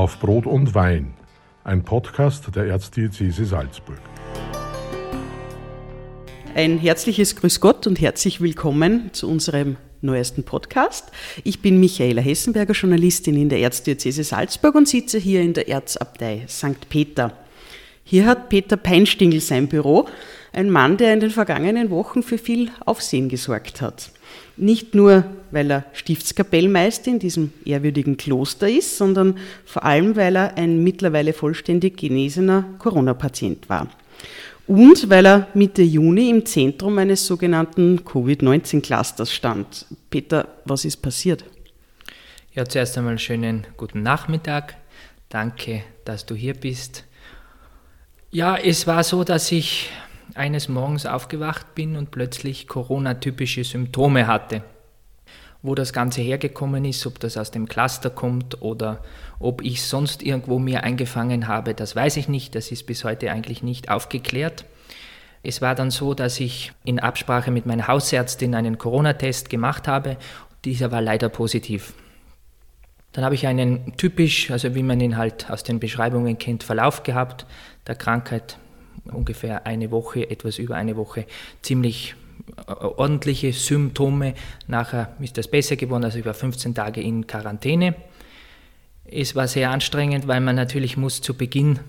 Auf Brot und Wein, ein Podcast der Erzdiözese Salzburg. Ein herzliches Grüß Gott und herzlich willkommen zu unserem neuesten Podcast. Ich bin Michaela Hessenberger, Journalistin in der Erzdiözese Salzburg und sitze hier in der Erzabtei St. Peter. Hier hat Peter Peinstingel sein Büro, ein Mann, der in den vergangenen Wochen für viel Aufsehen gesorgt hat. Nicht nur, weil er Stiftskapellmeister in diesem ehrwürdigen Kloster ist, sondern vor allem, weil er ein mittlerweile vollständig genesener Corona-Patient war. Und weil er Mitte Juni im Zentrum eines sogenannten Covid-19-Clusters stand. Peter, was ist passiert? Ja, zuerst einmal schönen guten Nachmittag. Danke, dass du hier bist. Ja, es war so, dass ich eines Morgens aufgewacht bin und plötzlich Corona-typische Symptome hatte. Wo das Ganze hergekommen ist, ob das aus dem Cluster kommt oder ob ich sonst irgendwo mir eingefangen habe, das weiß ich nicht. Das ist bis heute eigentlich nicht aufgeklärt. Es war dann so, dass ich in Absprache mit meiner Hausärztin einen Corona-Test gemacht habe. Dieser war leider positiv. Dann habe ich einen typisch, also wie man ihn halt aus den Beschreibungen kennt, Verlauf gehabt der Krankheit ungefähr eine Woche, etwas über eine Woche, ziemlich äh, ordentliche Symptome. Nachher ist das besser geworden, also ich war 15 Tage in Quarantäne. Es war sehr anstrengend, weil man natürlich muss zu Beginn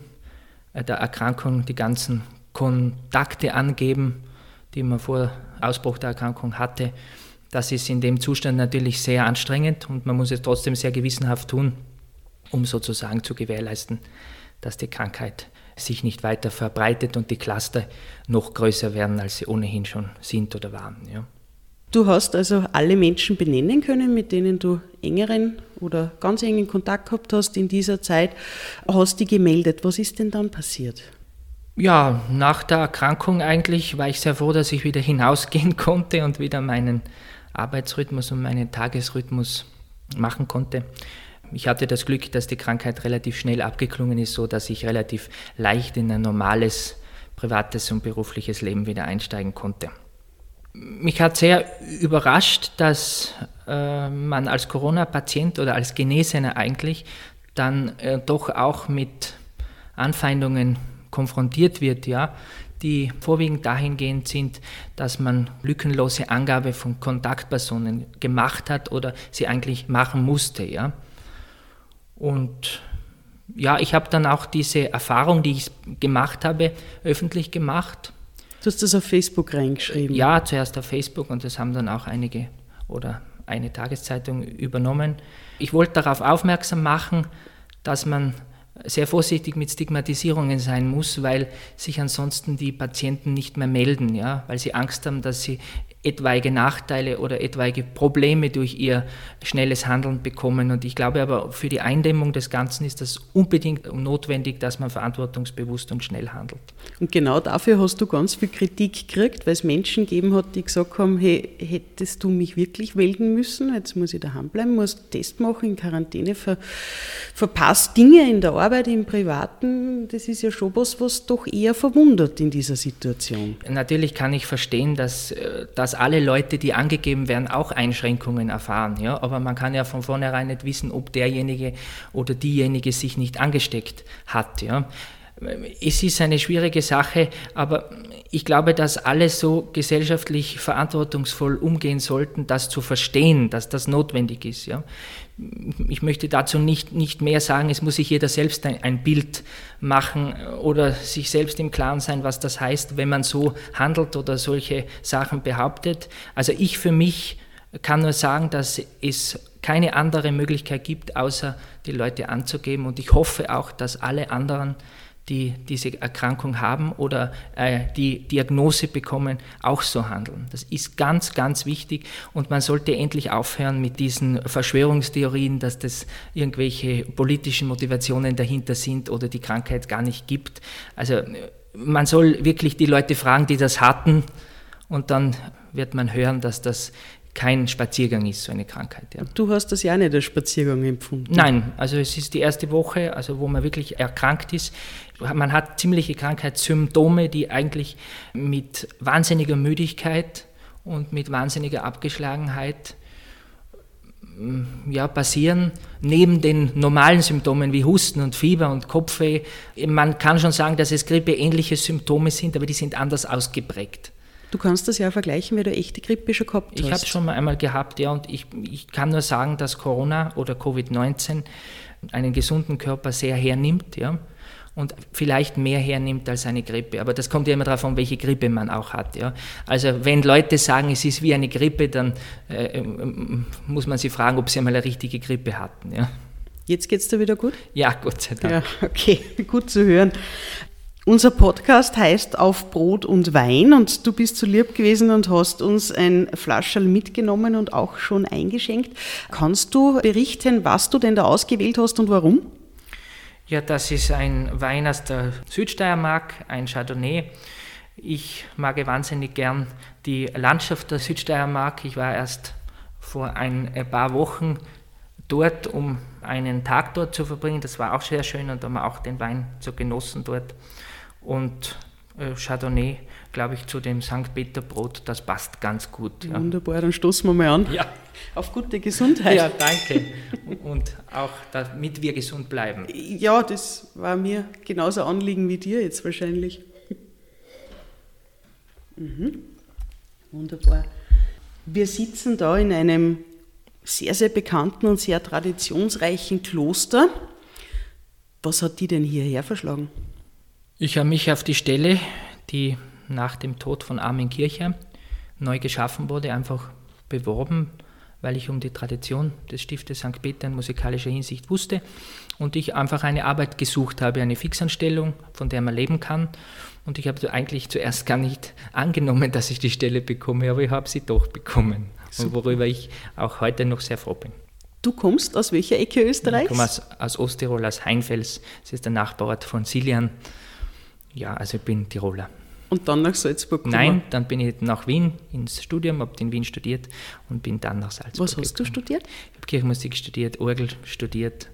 äh, der Erkrankung die ganzen Kontakte angeben, die man vor Ausbruch der Erkrankung hatte. Das ist in dem Zustand natürlich sehr anstrengend und man muss es trotzdem sehr gewissenhaft tun, um sozusagen zu gewährleisten, dass die Krankheit sich nicht weiter verbreitet und die Cluster noch größer werden, als sie ohnehin schon sind oder waren. Ja. Du hast also alle Menschen benennen können, mit denen du engeren oder ganz engen Kontakt gehabt hast in dieser Zeit, hast die gemeldet. Was ist denn dann passiert? Ja, nach der Erkrankung eigentlich war ich sehr froh, dass ich wieder hinausgehen konnte und wieder meinen Arbeitsrhythmus und meinen Tagesrhythmus machen konnte ich hatte das Glück, dass die Krankheit relativ schnell abgeklungen ist, so dass ich relativ leicht in ein normales privates und berufliches Leben wieder einsteigen konnte. Mich hat sehr überrascht, dass äh, man als Corona-Patient oder als Genesener eigentlich dann äh, doch auch mit Anfeindungen konfrontiert wird, ja, die vorwiegend dahingehend sind, dass man lückenlose Angabe von Kontaktpersonen gemacht hat oder sie eigentlich machen musste, ja. Und ja, ich habe dann auch diese Erfahrung, die ich gemacht habe, öffentlich gemacht. Du hast das auf Facebook reingeschrieben? Ja, zuerst auf Facebook und das haben dann auch einige oder eine Tageszeitung übernommen. Ich wollte darauf aufmerksam machen, dass man sehr vorsichtig mit Stigmatisierungen sein muss, weil sich ansonsten die Patienten nicht mehr melden, ja, weil sie Angst haben, dass sie etwaige Nachteile oder etwaige Probleme durch ihr schnelles Handeln bekommen. Und ich glaube aber, für die Eindämmung des Ganzen ist das unbedingt notwendig, dass man verantwortungsbewusst und schnell handelt. Und genau dafür hast du ganz viel Kritik gekriegt, weil es Menschen gegeben hat, die gesagt haben, hey, hättest du mich wirklich melden müssen? Jetzt muss ich daheim bleiben, muss Test machen, in Quarantäne, ver, verpasst Dinge in der Arbeit, im Privaten. Das ist ja schon was, was doch eher verwundert in dieser Situation. Natürlich kann ich verstehen, dass, äh, dass alle Leute, die angegeben werden, auch Einschränkungen erfahren. Ja? Aber man kann ja von vornherein nicht wissen, ob derjenige oder diejenige sich nicht angesteckt hat. Ja? Es ist eine schwierige Sache, aber ich glaube, dass alle so gesellschaftlich verantwortungsvoll umgehen sollten, das zu verstehen, dass das notwendig ist. Ja. Ich möchte dazu nicht, nicht mehr sagen, es muss sich jeder selbst ein, ein Bild machen oder sich selbst im Klaren sein, was das heißt, wenn man so handelt oder solche Sachen behauptet. Also ich für mich kann nur sagen, dass es keine andere Möglichkeit gibt, außer die Leute anzugeben. Und ich hoffe auch, dass alle anderen die diese Erkrankung haben oder äh, die Diagnose bekommen, auch so handeln. Das ist ganz, ganz wichtig und man sollte endlich aufhören mit diesen Verschwörungstheorien, dass das irgendwelche politischen Motivationen dahinter sind oder die Krankheit gar nicht gibt. Also man soll wirklich die Leute fragen, die das hatten und dann wird man hören, dass das kein Spaziergang ist, so eine Krankheit. Ja. Du hast das ja nicht als Spaziergang empfunden. Nein, also es ist die erste Woche, also wo man wirklich erkrankt ist. Man hat ziemliche Krankheitssymptome, die eigentlich mit wahnsinniger Müdigkeit und mit wahnsinniger Abgeschlagenheit mm, ja, passieren, neben den normalen Symptomen wie Husten und Fieber und Kopfweh. Man kann schon sagen, dass es grippeähnliche Symptome sind, aber die sind anders ausgeprägt. Du kannst das ja vergleichen, weil du echte Grippe schon gehabt hast. Ich habe es schon mal einmal gehabt, ja, und ich, ich kann nur sagen, dass Corona oder Covid-19 einen gesunden Körper sehr hernimmt, ja und vielleicht mehr hernimmt als eine Grippe. Aber das kommt ja immer darauf an, welche Grippe man auch hat. Ja. Also wenn Leute sagen, es ist wie eine Grippe, dann äh, ähm, muss man sie fragen, ob sie einmal eine richtige Grippe hatten. Ja. Jetzt geht es dir wieder gut? Ja, Gott sei Dank. Ja, okay, gut zu hören. Unser Podcast heißt Auf Brot und Wein und du bist so lieb gewesen und hast uns ein Flascherl mitgenommen und auch schon eingeschenkt. Kannst du berichten, was du denn da ausgewählt hast und warum? Ja, das ist ein Wein aus der Südsteiermark, ein Chardonnay. Ich mag wahnsinnig gern die Landschaft der Südsteiermark. Ich war erst vor ein paar Wochen dort, um einen Tag dort zu verbringen. Das war auch sehr schön und haben auch den Wein so genossen dort. Und äh, Chardonnay, glaube ich, zu dem St. Peter Brot, das passt ganz gut. Ja. Wunderbar, dann stoßen wir mal an. Ja. Auf gute Gesundheit. Ja, danke. Und auch damit wir gesund bleiben. Ja, das war mir genauso Anliegen wie dir jetzt wahrscheinlich. Mhm. Wunderbar. Wir sitzen da in einem sehr, sehr bekannten und sehr traditionsreichen Kloster. Was hat die denn hierher verschlagen? Ich habe mich auf die Stelle, die nach dem Tod von Armin Kircher neu geschaffen wurde, einfach beworben weil ich um die Tradition des Stiftes St. Peter in musikalischer Hinsicht wusste und ich einfach eine Arbeit gesucht habe, eine Fixanstellung, von der man leben kann. Und ich habe eigentlich zuerst gar nicht angenommen, dass ich die Stelle bekomme, aber ich habe sie doch bekommen. Und worüber ich auch heute noch sehr froh bin. Du kommst aus welcher Ecke Österreichs? Ich komme aus, aus Osttirol, aus Heinfels. Das ist der Nachbarort von Silian. Ja, also ich bin Tiroler. Und dann nach Salzburg gekommen? Nein, dann bin ich nach Wien ins Studium, habe in Wien studiert und bin dann nach Salzburg Was hast gekommen. du studiert? Ich habe Kirchenmusik studiert, Orgel studiert,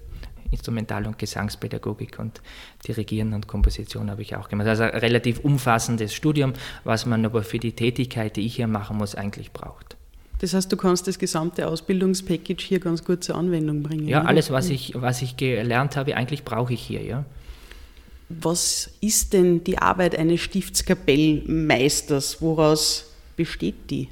Instrumental- und Gesangspädagogik und Dirigieren und Komposition habe ich auch gemacht. Also ein relativ umfassendes Studium, was man aber für die Tätigkeit, die ich hier machen muss, eigentlich braucht. Das heißt, du kannst das gesamte Ausbildungspackage hier ganz gut zur Anwendung bringen. Ja, oder? alles, was ich, was ich gelernt habe, eigentlich brauche ich hier, ja. Was ist denn die Arbeit eines Stiftskapellmeisters? Woraus besteht die?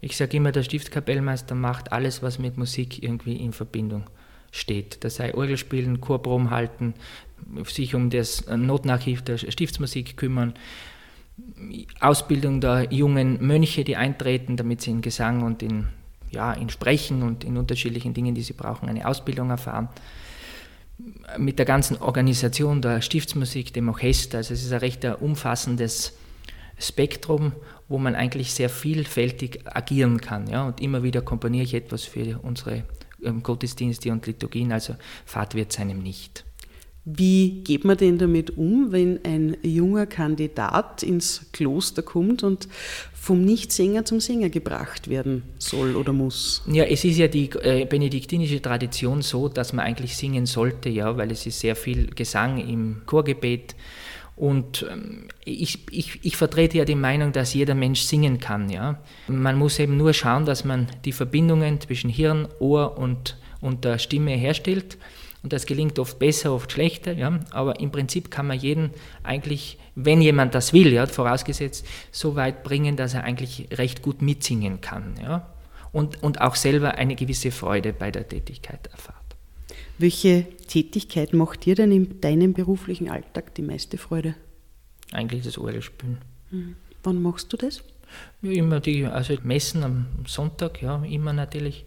Ich sage immer, der Stiftskapellmeister macht alles, was mit Musik irgendwie in Verbindung steht. Das sei Orgelspielen, Chorproben halten, sich um das Notenarchiv der Stiftsmusik kümmern, Ausbildung der jungen Mönche, die eintreten, damit sie in Gesang und in, ja, in Sprechen und in unterschiedlichen Dingen, die sie brauchen, eine Ausbildung erfahren mit der ganzen Organisation der Stiftsmusik, dem Orchester. Also es ist ein recht umfassendes Spektrum, wo man eigentlich sehr vielfältig agieren kann. Ja? Und immer wieder komponiere ich etwas für unsere ähm, Gottesdienste und Liturgien, also Fahrt wird seinem nicht. Wie geht man denn damit um, wenn ein junger Kandidat ins Kloster kommt und vom Nichtsänger zum Sänger gebracht werden soll oder muss? Ja, es ist ja die äh, benediktinische Tradition so, dass man eigentlich singen sollte, ja, weil es ist sehr viel Gesang im Chorgebet. Und ähm, ich, ich, ich vertrete ja die Meinung, dass jeder Mensch singen kann. Ja? Man muss eben nur schauen, dass man die Verbindungen zwischen Hirn, Ohr und, und der Stimme herstellt. Und das gelingt oft besser, oft schlechter. Ja? Aber im Prinzip kann man jeden eigentlich, wenn jemand das will, ja, vorausgesetzt, so weit bringen, dass er eigentlich recht gut mitsingen kann. Ja? Und, und auch selber eine gewisse Freude bei der Tätigkeit erfahrt. Welche Tätigkeit macht dir denn in deinem beruflichen Alltag die meiste Freude? Eigentlich das Orgelspielen. Mhm. Wann machst du das? Ja, immer die, also Messen am Sonntag, ja, immer natürlich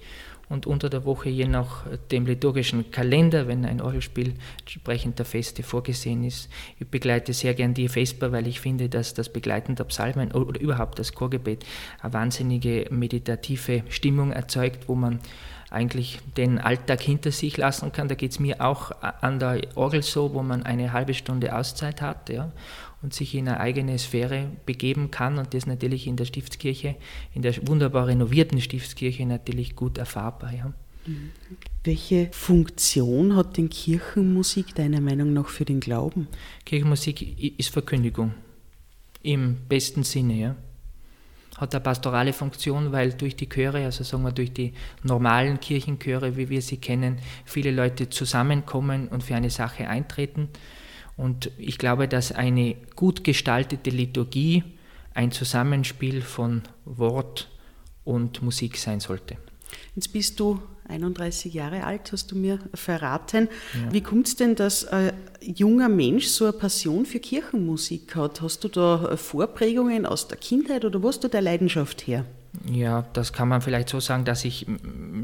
und unter der Woche je nach dem liturgischen Kalender, wenn ein Orgelspiel entsprechend der Feste vorgesehen ist. Ich begleite sehr gern die Vesper, weil ich finde, dass das Begleiten der Psalmen oder überhaupt das Chorgebet eine wahnsinnige meditative Stimmung erzeugt, wo man eigentlich den Alltag hinter sich lassen kann. Da geht es mir auch an der Orgel so, wo man eine halbe Stunde Auszeit hat ja, und sich in eine eigene Sphäre begeben kann und das natürlich in der Stiftskirche, in der wunderbar renovierten Stiftskirche natürlich gut erfahrbar. Ja. Mhm. Welche Funktion hat denn Kirchenmusik deiner Meinung nach für den Glauben? Kirchenmusik ist Verkündigung im besten Sinne, ja. hat eine pastorale Funktion, weil durch die Chöre, also sagen wir durch die normalen Kirchenchöre, wie wir sie kennen, viele Leute zusammenkommen und für eine Sache eintreten. Und ich glaube, dass eine gut gestaltete Liturgie ein Zusammenspiel von Wort und Musik sein sollte. Jetzt bist du 31 Jahre alt, hast du mir verraten. Ja. Wie kommt es denn, dass ein junger Mensch so eine Passion für Kirchenmusik hat? Hast du da Vorprägungen aus der Kindheit oder wo hast du der Leidenschaft her? Ja, das kann man vielleicht so sagen, dass ich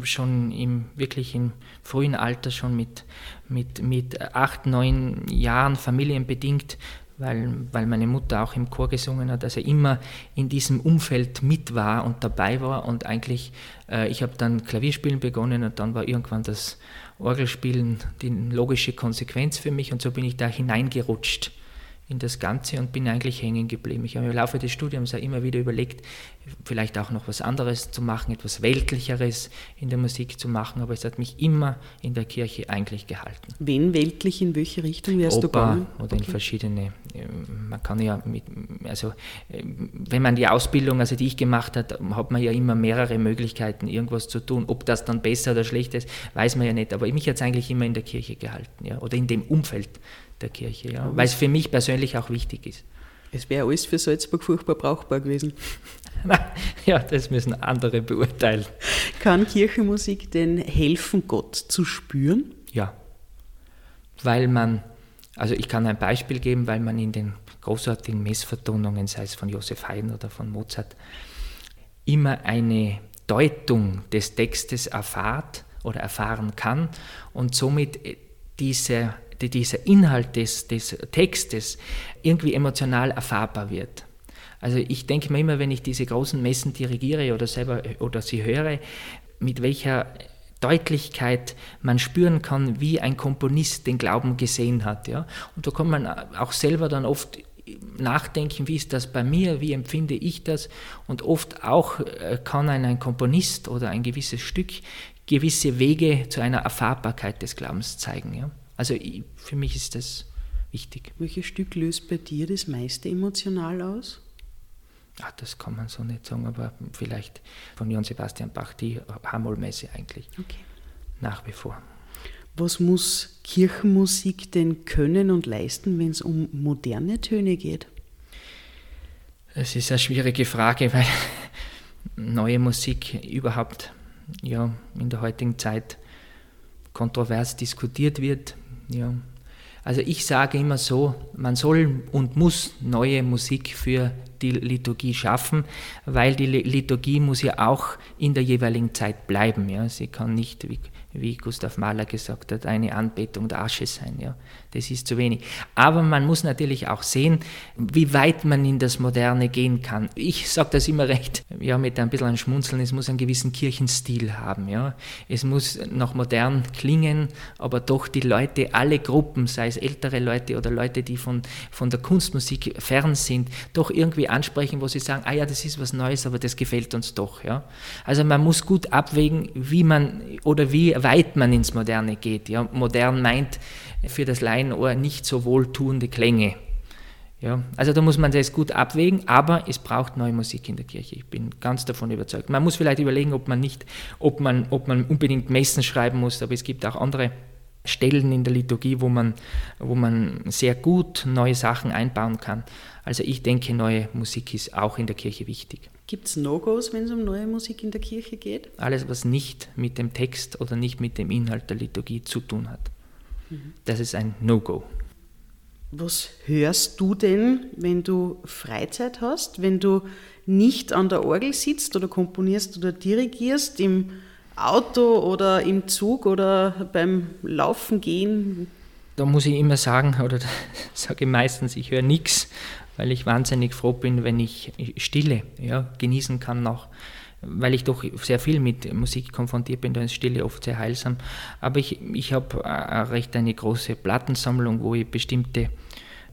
schon im wirklich im frühen Alter schon mit, mit, mit acht, neun Jahren familienbedingt weil, weil meine Mutter auch im Chor gesungen hat, also immer in diesem Umfeld mit war und dabei war. Und eigentlich, äh, ich habe dann Klavierspielen begonnen und dann war irgendwann das Orgelspielen die logische Konsequenz für mich. Und so bin ich da hineingerutscht in das Ganze und bin eigentlich hängen geblieben. Ich habe im Laufe des Studiums auch immer wieder überlegt, vielleicht auch noch was anderes zu machen, etwas Weltlicheres in der Musik zu machen, aber es hat mich immer in der Kirche eigentlich gehalten. Wen weltlich, in welche Richtung wärst Oper du gegangen? Oder in verschiedene, man kann ja mit, also wenn man die Ausbildung, also die ich gemacht habe, hat man ja immer mehrere Möglichkeiten, irgendwas zu tun. Ob das dann besser oder schlecht ist, weiß man ja nicht, aber mich hat es eigentlich immer in der Kirche gehalten, ja, oder in dem Umfeld der Kirche, ja, weil es für mich persönlich auch wichtig ist. Es wäre alles für Salzburg furchtbar brauchbar gewesen. ja, das müssen andere beurteilen. Kann Kirchenmusik denn helfen, Gott zu spüren? Ja, weil man, also ich kann ein Beispiel geben, weil man in den großartigen Messvertonungen, sei es von Josef Haydn oder von Mozart, immer eine Deutung des Textes erfahrt oder erfahren kann und somit diese dieser Inhalt des, des Textes irgendwie emotional erfahrbar wird. Also ich denke mir immer, wenn ich diese großen Messen dirigiere oder selber oder sie höre, mit welcher Deutlichkeit man spüren kann, wie ein Komponist den Glauben gesehen hat. Ja? Und da kann man auch selber dann oft nachdenken, wie ist das bei mir, wie empfinde ich das. Und oft auch äh, kann ein, ein Komponist oder ein gewisses Stück gewisse Wege zu einer Erfahrbarkeit des Glaubens zeigen. Ja? Also ich, für mich ist das wichtig. Welches Stück löst bei dir das meiste emotional aus? Ach, das kann man so nicht sagen, aber vielleicht von Johann Sebastian Bach die Hamolmesse eigentlich. Okay. Nach wie vor. Was muss Kirchenmusik denn können und leisten, wenn es um moderne Töne geht? Es ist eine schwierige Frage, weil neue Musik überhaupt ja, in der heutigen Zeit kontrovers diskutiert wird. Ja. Also ich sage immer so, man soll und muss neue Musik für die Liturgie schaffen, weil die Liturgie muss ja auch in der jeweiligen Zeit bleiben. Ja. Sie kann nicht, wie wie Gustav Mahler gesagt hat, eine Anbetung der Asche sein. Ja. Das ist zu wenig. Aber man muss natürlich auch sehen, wie weit man in das Moderne gehen kann. Ich sage das immer recht, ja, mit ein bisschen ein Schmunzeln, es muss einen gewissen Kirchenstil haben. Ja. Es muss noch modern klingen, aber doch die Leute, alle Gruppen, sei es ältere Leute oder Leute, die von, von der Kunstmusik fern sind, doch irgendwie ansprechen, wo sie sagen, ah ja, das ist was Neues, aber das gefällt uns doch. Ja. Also man muss gut abwägen, wie man oder wie weit man ins Moderne geht. Ja, modern meint für das Laienohr nicht so wohltuende Klänge. Ja, also da muss man das gut abwägen, aber es braucht neue Musik in der Kirche. Ich bin ganz davon überzeugt. Man muss vielleicht überlegen, ob man nicht, ob man, ob man unbedingt Messen schreiben muss, aber es gibt auch andere Stellen in der Liturgie, wo man, wo man sehr gut neue Sachen einbauen kann. Also ich denke, neue Musik ist auch in der Kirche wichtig. Gibt es No-Gos, wenn es um neue Musik in der Kirche geht? Alles, was nicht mit dem Text oder nicht mit dem Inhalt der Liturgie zu tun hat. Das ist ein No-Go. Was hörst du denn, wenn du Freizeit hast, wenn du nicht an der Orgel sitzt oder komponierst oder dirigierst, im Auto oder im Zug oder beim Laufen gehen? Da muss ich immer sagen, oder sage ich meistens, ich höre nichts, weil ich wahnsinnig froh bin, wenn ich Stille ja, genießen kann noch weil ich doch sehr viel mit Musik konfrontiert bin, da ist Stille oft sehr heilsam. Aber ich, ich habe recht eine große Plattensammlung, wo ich bestimmte,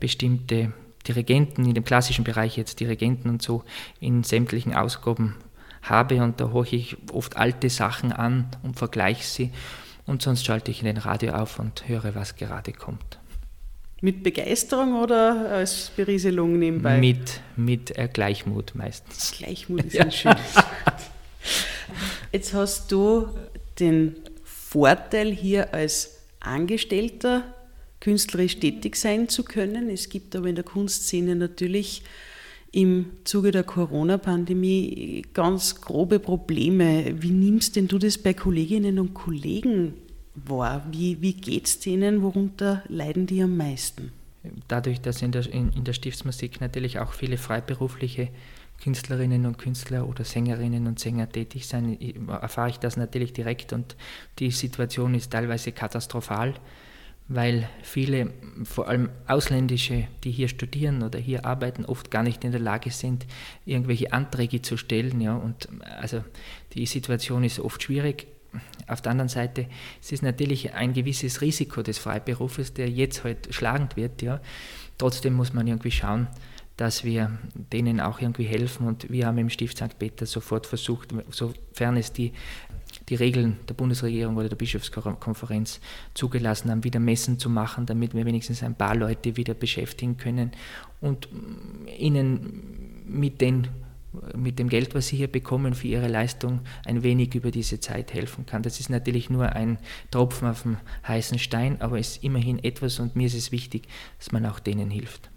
bestimmte Dirigenten, in dem klassischen Bereich jetzt Dirigenten und so, in sämtlichen Ausgaben habe und da horche ich oft alte Sachen an und vergleiche sie und sonst schalte ich den Radio auf und höre, was gerade kommt. Mit Begeisterung oder als Berieselung nebenbei? Mit, mit äh, Gleichmut meistens. Gleichmut ist ein schönes. Jetzt hast du den Vorteil hier als Angestellter künstlerisch tätig sein zu können. Es gibt aber in der Kunstszene natürlich im Zuge der Corona-Pandemie ganz grobe Probleme. Wie nimmst denn du das bei Kolleginnen und Kollegen wahr? Wie, wie geht es denen? Worunter leiden die am meisten? Dadurch, dass in der, in, in der Stiftsmusik natürlich auch viele freiberufliche Künstlerinnen und Künstler oder Sängerinnen und Sänger tätig sind, erfahre ich das natürlich direkt und die Situation ist teilweise katastrophal weil viele, vor allem ausländische, die hier studieren oder hier arbeiten, oft gar nicht in der Lage sind, irgendwelche Anträge zu stellen. Ja, und also die Situation ist oft schwierig. Auf der anderen Seite es ist natürlich ein gewisses Risiko des Freiberufes, der jetzt halt schlagend wird. Ja. Trotzdem muss man irgendwie schauen, dass wir denen auch irgendwie helfen. Und wir haben im Stift St. Peter sofort versucht, sofern es die die Regeln der Bundesregierung oder der Bischofskonferenz zugelassen haben, wieder Messen zu machen, damit wir wenigstens ein paar Leute wieder beschäftigen können und ihnen mit, den, mit dem Geld, was sie hier bekommen für ihre Leistung, ein wenig über diese Zeit helfen kann. Das ist natürlich nur ein Tropfen auf dem heißen Stein, aber es ist immerhin etwas und mir ist es wichtig, dass man auch denen hilft.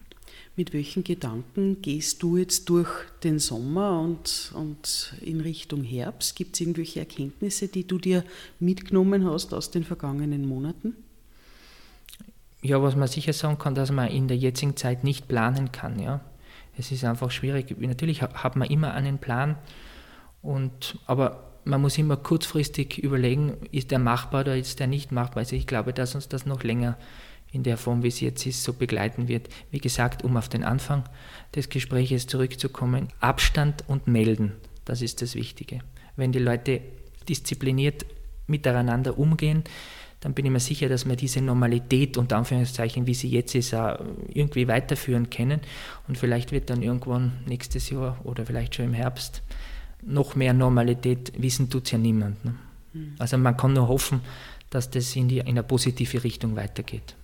Mit welchen Gedanken gehst du jetzt durch den Sommer und, und in Richtung Herbst? Gibt es irgendwelche Erkenntnisse, die du dir mitgenommen hast aus den vergangenen Monaten? Ja, was man sicher sagen kann, dass man in der jetzigen Zeit nicht planen kann. Ja. Es ist einfach schwierig. Natürlich hat man immer einen Plan, und, aber man muss immer kurzfristig überlegen, ist der machbar oder ist der nicht machbar. Also ich glaube, dass uns das noch länger in der Form, wie es jetzt ist, so begleiten wird. Wie gesagt, um auf den Anfang des Gespräches zurückzukommen, Abstand und melden, das ist das Wichtige. Wenn die Leute diszipliniert miteinander umgehen, dann bin ich mir sicher, dass wir diese Normalität unter Anführungszeichen, wie sie jetzt ist, auch irgendwie weiterführen können. Und vielleicht wird dann irgendwann nächstes Jahr oder vielleicht schon im Herbst noch mehr Normalität, wissen tut es ja niemand. Ne? Hm. Also man kann nur hoffen, dass das in, die, in eine positive Richtung weitergeht.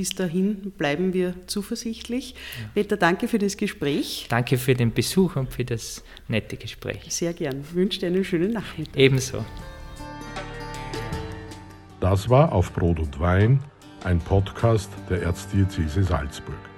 Bis dahin bleiben wir zuversichtlich. Ja. Peter, danke für das Gespräch. Danke für den Besuch und für das nette Gespräch. Sehr gern. Ich wünsche dir einen schönen Nachmittag. Ebenso. Das war Auf Brot und Wein, ein Podcast der Erzdiözese Salzburg.